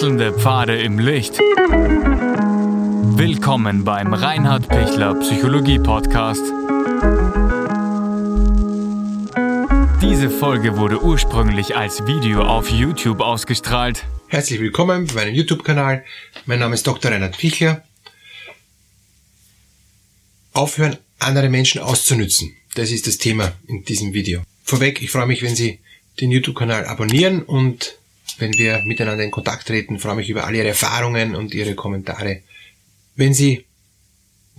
Wechselnde Pfade im Licht. Willkommen beim Reinhard Pichler Psychologie Podcast. Diese Folge wurde ursprünglich als Video auf YouTube ausgestrahlt. Herzlich willkommen bei meinem YouTube-Kanal. Mein Name ist Dr. Reinhard Pichler. Aufhören, andere Menschen auszunützen. Das ist das Thema in diesem Video. Vorweg, ich freue mich, wenn Sie den YouTube-Kanal abonnieren und wenn wir miteinander in Kontakt treten, freue mich über alle Ihre Erfahrungen und Ihre Kommentare. Wenn Sie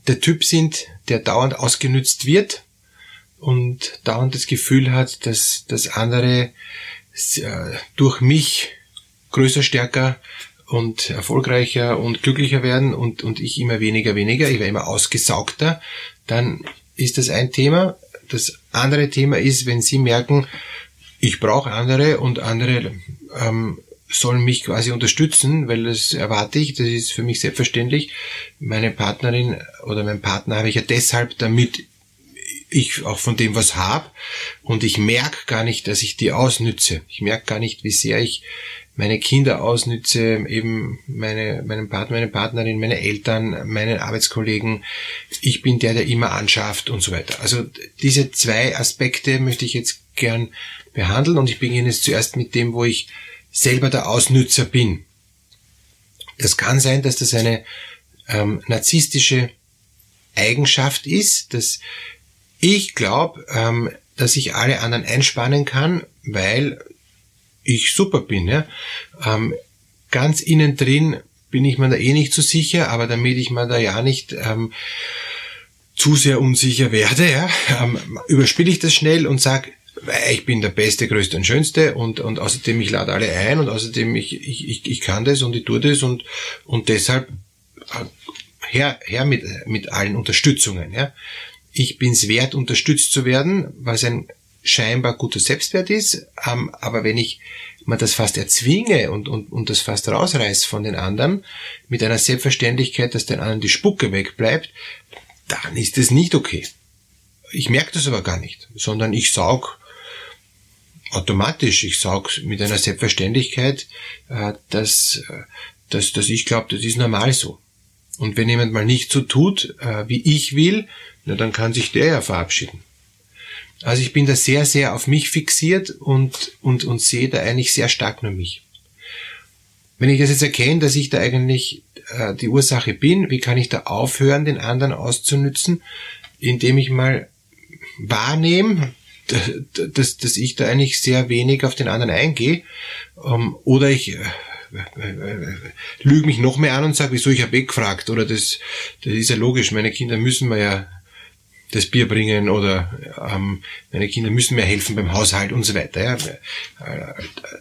der Typ sind, der dauernd ausgenützt wird und dauernd das Gefühl hat, dass, dass andere äh, durch mich größer, stärker und erfolgreicher und glücklicher werden und, und ich immer weniger, weniger, ich werde immer ausgesaugter, dann ist das ein Thema. Das andere Thema ist, wenn Sie merken, ich brauche andere und andere ähm, sollen mich quasi unterstützen, weil das erwarte ich, das ist für mich selbstverständlich. Meine Partnerin oder mein Partner habe ich ja deshalb, damit ich auch von dem was habe und ich merke gar nicht, dass ich die ausnütze. Ich merke gar nicht, wie sehr ich meine Kinder ausnütze, eben meine, meinen Partner, meine Partnerin, meine Eltern, meinen Arbeitskollegen. Ich bin der, der immer anschafft und so weiter. Also diese zwei Aspekte möchte ich jetzt gern behandeln und ich beginne jetzt zuerst mit dem, wo ich selber der Ausnützer bin. Es kann sein, dass das eine ähm, narzisstische Eigenschaft ist, dass ich glaube, ähm, dass ich alle anderen einspannen kann, weil ich super bin. Ja? Ähm, ganz innen drin bin ich mir da eh nicht so sicher, aber damit ich mir da ja nicht ähm, zu sehr unsicher werde, ja, ähm, überspiele ich das schnell und sage, ich bin der Beste, Größte und Schönste und, und außerdem ich lade alle ein und außerdem ich, ich, ich, ich kann das und ich tue das und, und deshalb äh, her, her mit, mit allen Unterstützungen. Ja. Ich bin's wert, unterstützt zu werden, was ein scheinbar guter Selbstwert ist, ähm, aber wenn ich man das fast erzwinge und, und, und das fast rausreißt von den anderen, mit einer Selbstverständlichkeit, dass den anderen die Spucke wegbleibt, dann ist es nicht okay. Ich merke das aber gar nicht, sondern ich saug automatisch, ich saug mit einer Selbstverständlichkeit, äh, dass, äh, dass, dass ich glaube, das ist normal so. Und wenn jemand mal nicht so tut, äh, wie ich will, na, dann kann sich der ja verabschieden. Also ich bin da sehr, sehr auf mich fixiert und, und, und sehe da eigentlich sehr stark nur mich. Wenn ich das jetzt erkenne, dass ich da eigentlich die Ursache bin, wie kann ich da aufhören, den anderen auszunützen, indem ich mal wahrnehme, dass, dass ich da eigentlich sehr wenig auf den anderen eingehe. Ähm, oder ich äh, äh, äh, lüge mich noch mehr an und sage, wieso ich habe weggefragt. Oder das, das ist ja logisch, meine Kinder müssen mir ja das Bier bringen oder ähm, meine Kinder müssen mir helfen beim Haushalt und so weiter, ja, äh,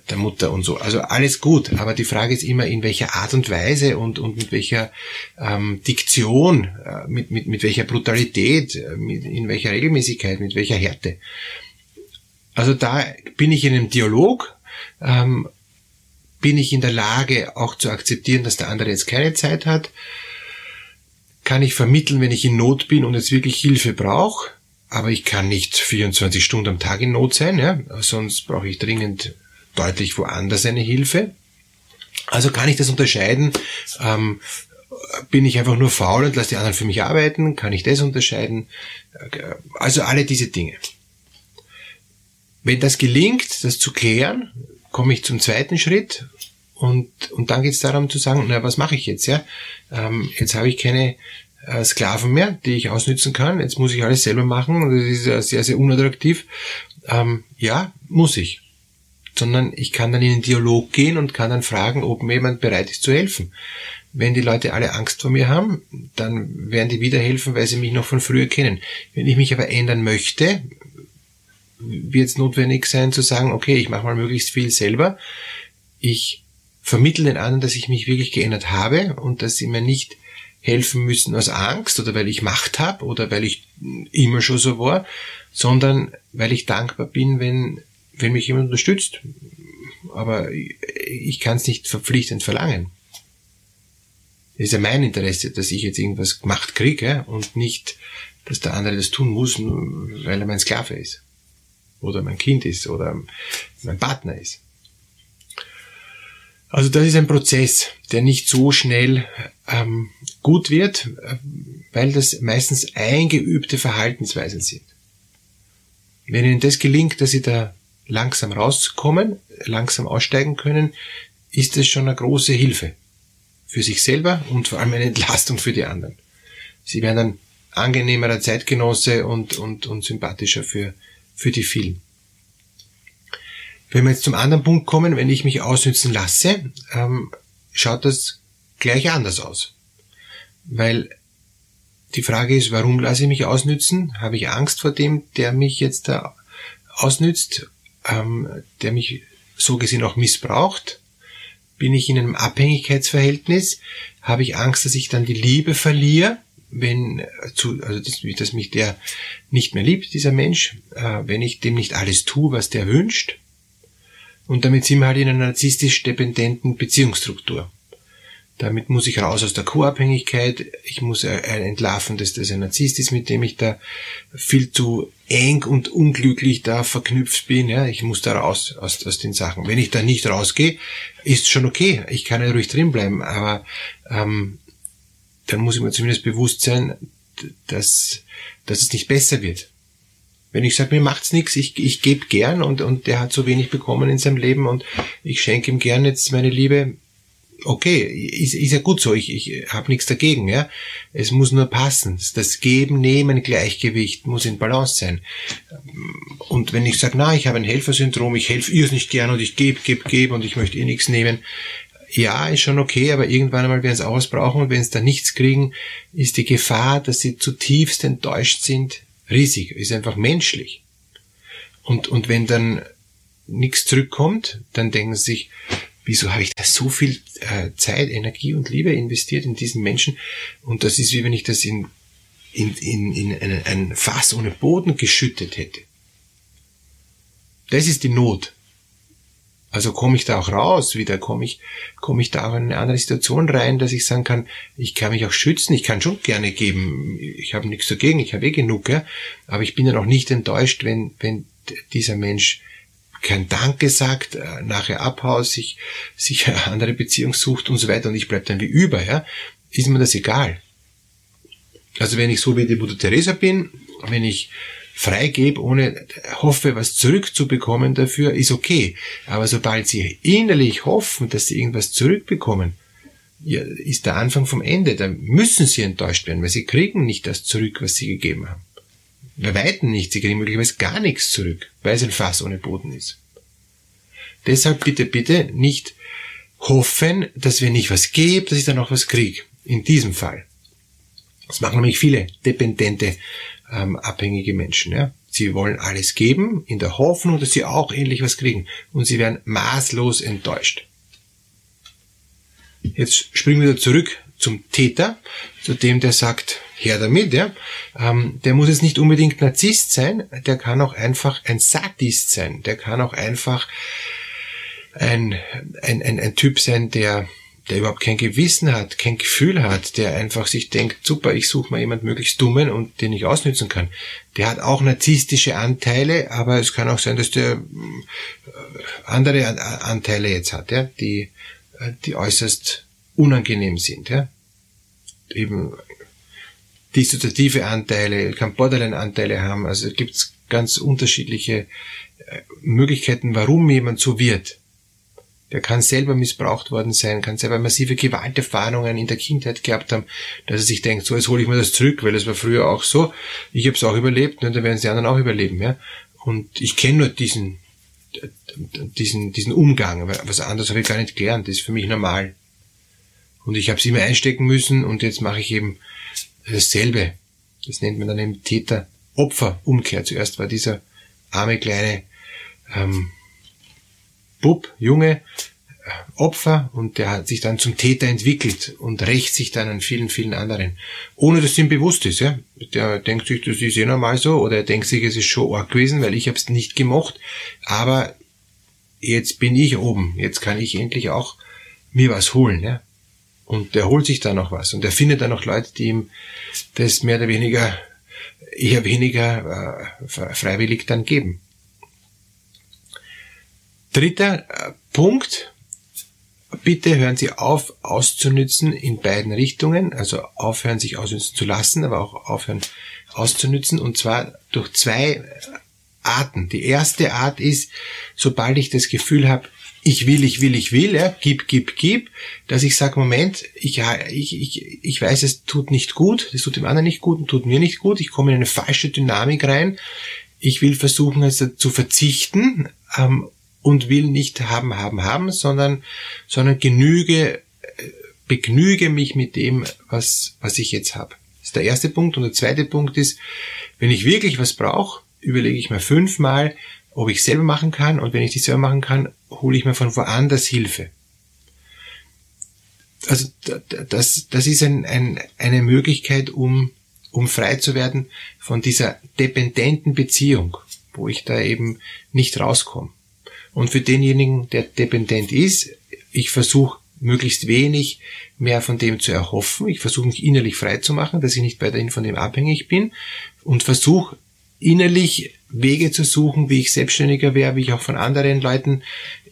der Mutter und so. Also alles gut, aber die Frage ist immer, in welcher Art und Weise und, und mit welcher ähm, Diktion, äh, mit, mit, mit welcher Brutalität, äh, mit, in welcher Regelmäßigkeit, mit welcher Härte. Also da bin ich in einem Dialog, ähm, bin ich in der Lage auch zu akzeptieren, dass der andere jetzt keine Zeit hat, kann ich vermitteln, wenn ich in Not bin und jetzt wirklich Hilfe brauche, aber ich kann nicht 24 Stunden am Tag in Not sein, ja? sonst brauche ich dringend deutlich woanders eine Hilfe. Also kann ich das unterscheiden, ähm, bin ich einfach nur faul und lasse die anderen für mich arbeiten, kann ich das unterscheiden, also alle diese Dinge. Wenn das gelingt, das zu klären, komme ich zum zweiten Schritt und, und dann geht es darum zu sagen, na, was mache ich jetzt? Ja? Ähm, jetzt habe ich keine äh, Sklaven mehr, die ich ausnützen kann. Jetzt muss ich alles selber machen das ist ja sehr, sehr unattraktiv. Ähm, ja, muss ich. Sondern ich kann dann in den Dialog gehen und kann dann fragen, ob mir jemand bereit ist zu helfen. Wenn die Leute alle Angst vor mir haben, dann werden die wieder helfen, weil sie mich noch von früher kennen. Wenn ich mich aber ändern möchte, wird es notwendig sein zu sagen, okay, ich mache mal möglichst viel selber. Ich vermittle den anderen, dass ich mich wirklich geändert habe und dass sie mir nicht helfen müssen aus Angst oder weil ich Macht habe oder weil ich immer schon so war, sondern weil ich dankbar bin, wenn, wenn mich jemand unterstützt. Aber ich kann es nicht verpflichtend verlangen. Es ist ja mein Interesse, dass ich jetzt irgendwas gemacht kriege und nicht, dass der andere das tun muss, weil er mein Sklave ist. Oder mein Kind ist oder mein Partner ist. Also das ist ein Prozess, der nicht so schnell ähm, gut wird, äh, weil das meistens eingeübte Verhaltensweisen sind. Wenn Ihnen das gelingt, dass Sie da langsam rauskommen, langsam aussteigen können, ist das schon eine große Hilfe für sich selber und vor allem eine Entlastung für die anderen. Sie werden dann angenehmerer Zeitgenosse und, und, und sympathischer für, für die vielen. Wenn wir jetzt zum anderen Punkt kommen, wenn ich mich ausnützen lasse, ähm, schaut das gleich anders aus. Weil die Frage ist, warum lasse ich mich ausnützen? Habe ich Angst vor dem, der mich jetzt da ausnützt, ähm, der mich so gesehen auch missbraucht? Bin ich in einem Abhängigkeitsverhältnis? Habe ich Angst, dass ich dann die Liebe verliere? wenn äh, zu, also dass, dass mich der nicht mehr liebt, dieser Mensch, äh, wenn ich dem nicht alles tue, was der wünscht. Und damit sind wir halt in einer narzisstisch dependenten Beziehungsstruktur. Damit muss ich raus aus der Co-Abhängigkeit. Ich muss entlarven, dass das ein Narzisst ist, mit dem ich da viel zu eng und unglücklich da verknüpft bin. Ja, ich muss da raus aus, aus den Sachen. Wenn ich da nicht rausgehe, ist schon okay. Ich kann ja ruhig drin bleiben, aber ähm, dann muss ich mir zumindest bewusst sein, dass, dass es nicht besser wird. Wenn ich sage, mir macht's nichts, ich, ich gebe gern und, und der hat so wenig bekommen in seinem Leben und ich schenke ihm gern jetzt meine Liebe, okay, ist, ist ja gut so, ich, ich habe nichts dagegen, ja. Es muss nur passen. Das Geben, Nehmen, Gleichgewicht muss in Balance sein. Und wenn ich sage, na, ich habe ein Helfersyndrom, ich helfe ihr es nicht gern und ich gebe, gebe, gebe und ich möchte ihr nichts nehmen, ja, ist schon okay, aber irgendwann einmal werden sie auch was brauchen und wenn sie da nichts kriegen, ist die Gefahr, dass sie zutiefst enttäuscht sind, riesig. Ist einfach menschlich. Und, und wenn dann nichts zurückkommt, dann denken sie sich, wieso habe ich da so viel äh, Zeit, Energie und Liebe investiert in diesen Menschen? Und das ist wie wenn ich das in, in, in, in ein, ein Fass ohne Boden geschüttet hätte. Das ist die Not. Also komme ich da auch raus, wieder komme ich, komme ich da auch in eine andere Situation rein, dass ich sagen kann, ich kann mich auch schützen, ich kann schon gerne geben, ich habe nichts dagegen, ich habe eh genug, ja? aber ich bin dann auch nicht enttäuscht, wenn, wenn dieser Mensch kein Danke sagt, äh, nachher abhaut, sich, sich eine andere Beziehung sucht und so weiter und ich bleib dann wie über, ja, ist mir das egal. Also wenn ich so wie die Mutter Teresa bin, wenn ich freigebe, ohne hoffe, was zurückzubekommen dafür, ist okay. Aber sobald sie innerlich hoffen, dass sie irgendwas zurückbekommen, ist der Anfang vom Ende. Da müssen sie enttäuscht werden, weil sie kriegen nicht das zurück, was sie gegeben haben. Bei Weitem nicht. Sie kriegen möglicherweise gar nichts zurück, weil es ein Fass ohne Boden ist. Deshalb bitte, bitte nicht hoffen, dass wenn ich was gebe, dass ich dann auch was kriege. In diesem Fall. Das machen nämlich viele dependente ähm, abhängige Menschen. Ja? Sie wollen alles geben, in der Hoffnung, dass sie auch ähnlich was kriegen. Und sie werden maßlos enttäuscht. Jetzt springen wir zurück zum Täter, zu dem, der sagt, her damit, ja. Ähm, der muss jetzt nicht unbedingt Narzisst sein, der kann auch einfach ein Sadist sein, der kann auch einfach ein, ein, ein, ein Typ sein, der der überhaupt kein Gewissen hat, kein Gefühl hat, der einfach sich denkt, super, ich suche mal jemand möglichst Dummen und den ich ausnützen kann. Der hat auch narzisstische Anteile, aber es kann auch sein, dass der äh, andere Anteile jetzt hat, ja, die, äh, die äußerst unangenehm sind, ja. Eben dissoziative Anteile, kann Borderline-Anteile haben, also gibt es ganz unterschiedliche äh, Möglichkeiten, warum jemand so wird der kann selber missbraucht worden sein, kann selber massive Gewalterfahrungen in der Kindheit gehabt haben, dass er sich denkt, so jetzt hole ich mir das zurück, weil es war früher auch so. Ich habe es auch überlebt und dann werden die anderen auch überleben. Ja? Und ich kenne nur diesen, diesen, diesen Umgang, was anderes habe ich gar nicht gelernt, das ist für mich normal. Und ich habe es immer einstecken müssen und jetzt mache ich eben dasselbe. Das nennt man dann eben Täter-Opfer-Umkehr. Zuerst war dieser arme kleine ähm, Bub, Junge, äh, Opfer und der hat sich dann zum Täter entwickelt und rächt sich dann an vielen, vielen anderen. Ohne dass ihm bewusst ist, ja. Der denkt sich, das ist eh normal so, oder er denkt sich, es ist schon arg gewesen, weil ich hab's nicht gemocht, aber jetzt bin ich oben, jetzt kann ich endlich auch mir was holen, ja. Und der holt sich dann noch was und er findet dann noch Leute, die ihm das mehr oder weniger, eher weniger äh, freiwillig dann geben. Dritter äh, Punkt, bitte hören Sie auf, auszunützen in beiden Richtungen, also aufhören, sich ausnützen zu lassen, aber auch aufhören, auszunützen, und zwar durch zwei Arten. Die erste Art ist, sobald ich das Gefühl habe, ich will, ich will, ich will, ja, gib, gib, gib, dass ich sage, Moment, ich, ich, ich, ich weiß, es tut nicht gut, es tut dem anderen nicht gut und tut mir nicht gut, ich komme in eine falsche Dynamik rein, ich will versuchen, also zu verzichten ähm, und will nicht haben, haben, haben, sondern, sondern genüge, äh, begnüge mich mit dem, was, was ich jetzt habe. Das ist der erste Punkt. Und der zweite Punkt ist, wenn ich wirklich was brauche, überlege ich mir fünfmal, ob ich selber machen kann und wenn ich die selber machen kann, hole ich mir von woanders Hilfe. Also das, das ist ein, ein, eine Möglichkeit, um, um frei zu werden von dieser dependenten Beziehung, wo ich da eben nicht rauskomme. Und für denjenigen, der dependent ist, ich versuche möglichst wenig mehr von dem zu erhoffen. Ich versuche mich innerlich frei zu machen, dass ich nicht weiterhin von dem abhängig bin. Und versuche innerlich Wege zu suchen, wie ich selbstständiger wäre, wie ich auch von anderen Leuten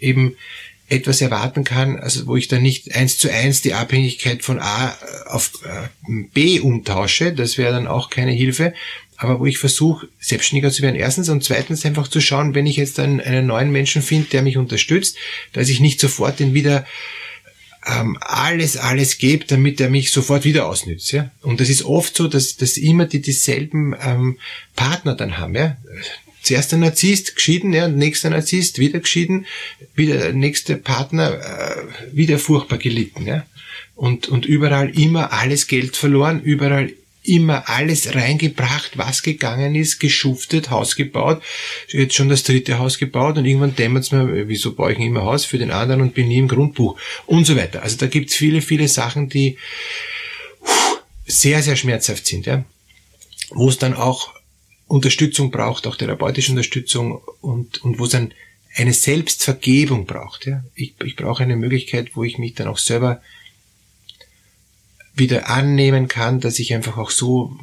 eben etwas erwarten kann, also wo ich dann nicht eins zu eins die Abhängigkeit von A auf äh, B umtausche, das wäre dann auch keine Hilfe, aber wo ich versuche, selbstständiger zu werden, erstens und zweitens einfach zu schauen, wenn ich jetzt einen, einen neuen Menschen finde, der mich unterstützt, dass ich nicht sofort den wieder ähm, alles, alles gebe, damit er mich sofort wieder ausnützt. Ja? Und das ist oft so, dass, dass immer die dieselben ähm, Partner dann haben. Ja? Zuerst ein Narzisst, geschieden, ja, nächster Narzisst, wieder geschieden, wieder der nächste Partner, äh, wieder furchtbar gelitten. Ja? Und, und überall immer alles Geld verloren, überall immer alles reingebracht, was gegangen ist, geschuftet, Haus gebaut, jetzt schon das dritte Haus gebaut und irgendwann dämmert es mir, wieso baue ich immer Haus für den anderen und bin nie im Grundbuch und so weiter. Also da gibt's viele, viele Sachen, die sehr, sehr schmerzhaft sind, ja. wo es dann auch Unterstützung braucht, auch therapeutische Unterstützung und, und wo es dann eine Selbstvergebung braucht. Ja. Ich, ich brauche eine Möglichkeit, wo ich mich dann auch selber wieder annehmen kann, dass ich einfach auch so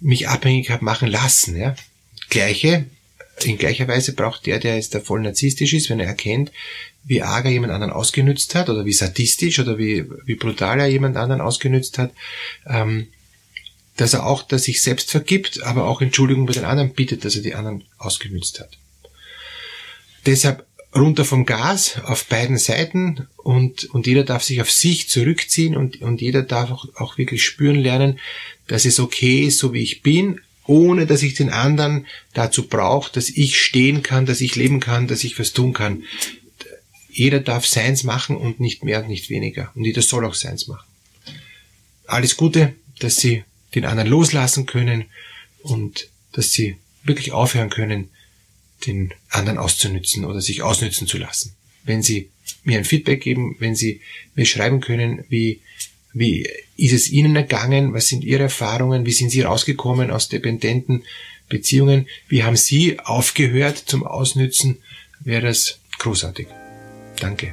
mich abhängig habe machen lassen. Ja? Gleiche, in gleicher Weise braucht der, der jetzt da voll narzisstisch ist, wenn er erkennt, wie arg jemand anderen ausgenützt hat oder wie sadistisch oder wie, wie brutal er jemand anderen ausgenützt hat, ähm, dass er auch, dass sich selbst vergibt, aber auch Entschuldigung bei den anderen bittet, dass er die anderen ausgenützt hat. Deshalb runter vom Gas auf beiden Seiten und, und jeder darf sich auf sich zurückziehen und, und jeder darf auch, auch wirklich spüren lernen, dass es okay ist, so wie ich bin, ohne dass ich den anderen dazu brauche, dass ich stehen kann, dass ich leben kann, dass ich was tun kann. Jeder darf seins machen und nicht mehr und nicht weniger. Und jeder soll auch seins machen. Alles Gute, dass Sie den anderen loslassen können und dass Sie wirklich aufhören können, den anderen auszunützen oder sich ausnützen zu lassen. Wenn Sie mir ein Feedback geben, wenn Sie mir schreiben können, wie, wie ist es Ihnen ergangen, was sind Ihre Erfahrungen, wie sind Sie rausgekommen aus dependenten Beziehungen, wie haben Sie aufgehört zum Ausnützen, wäre das großartig. Danke.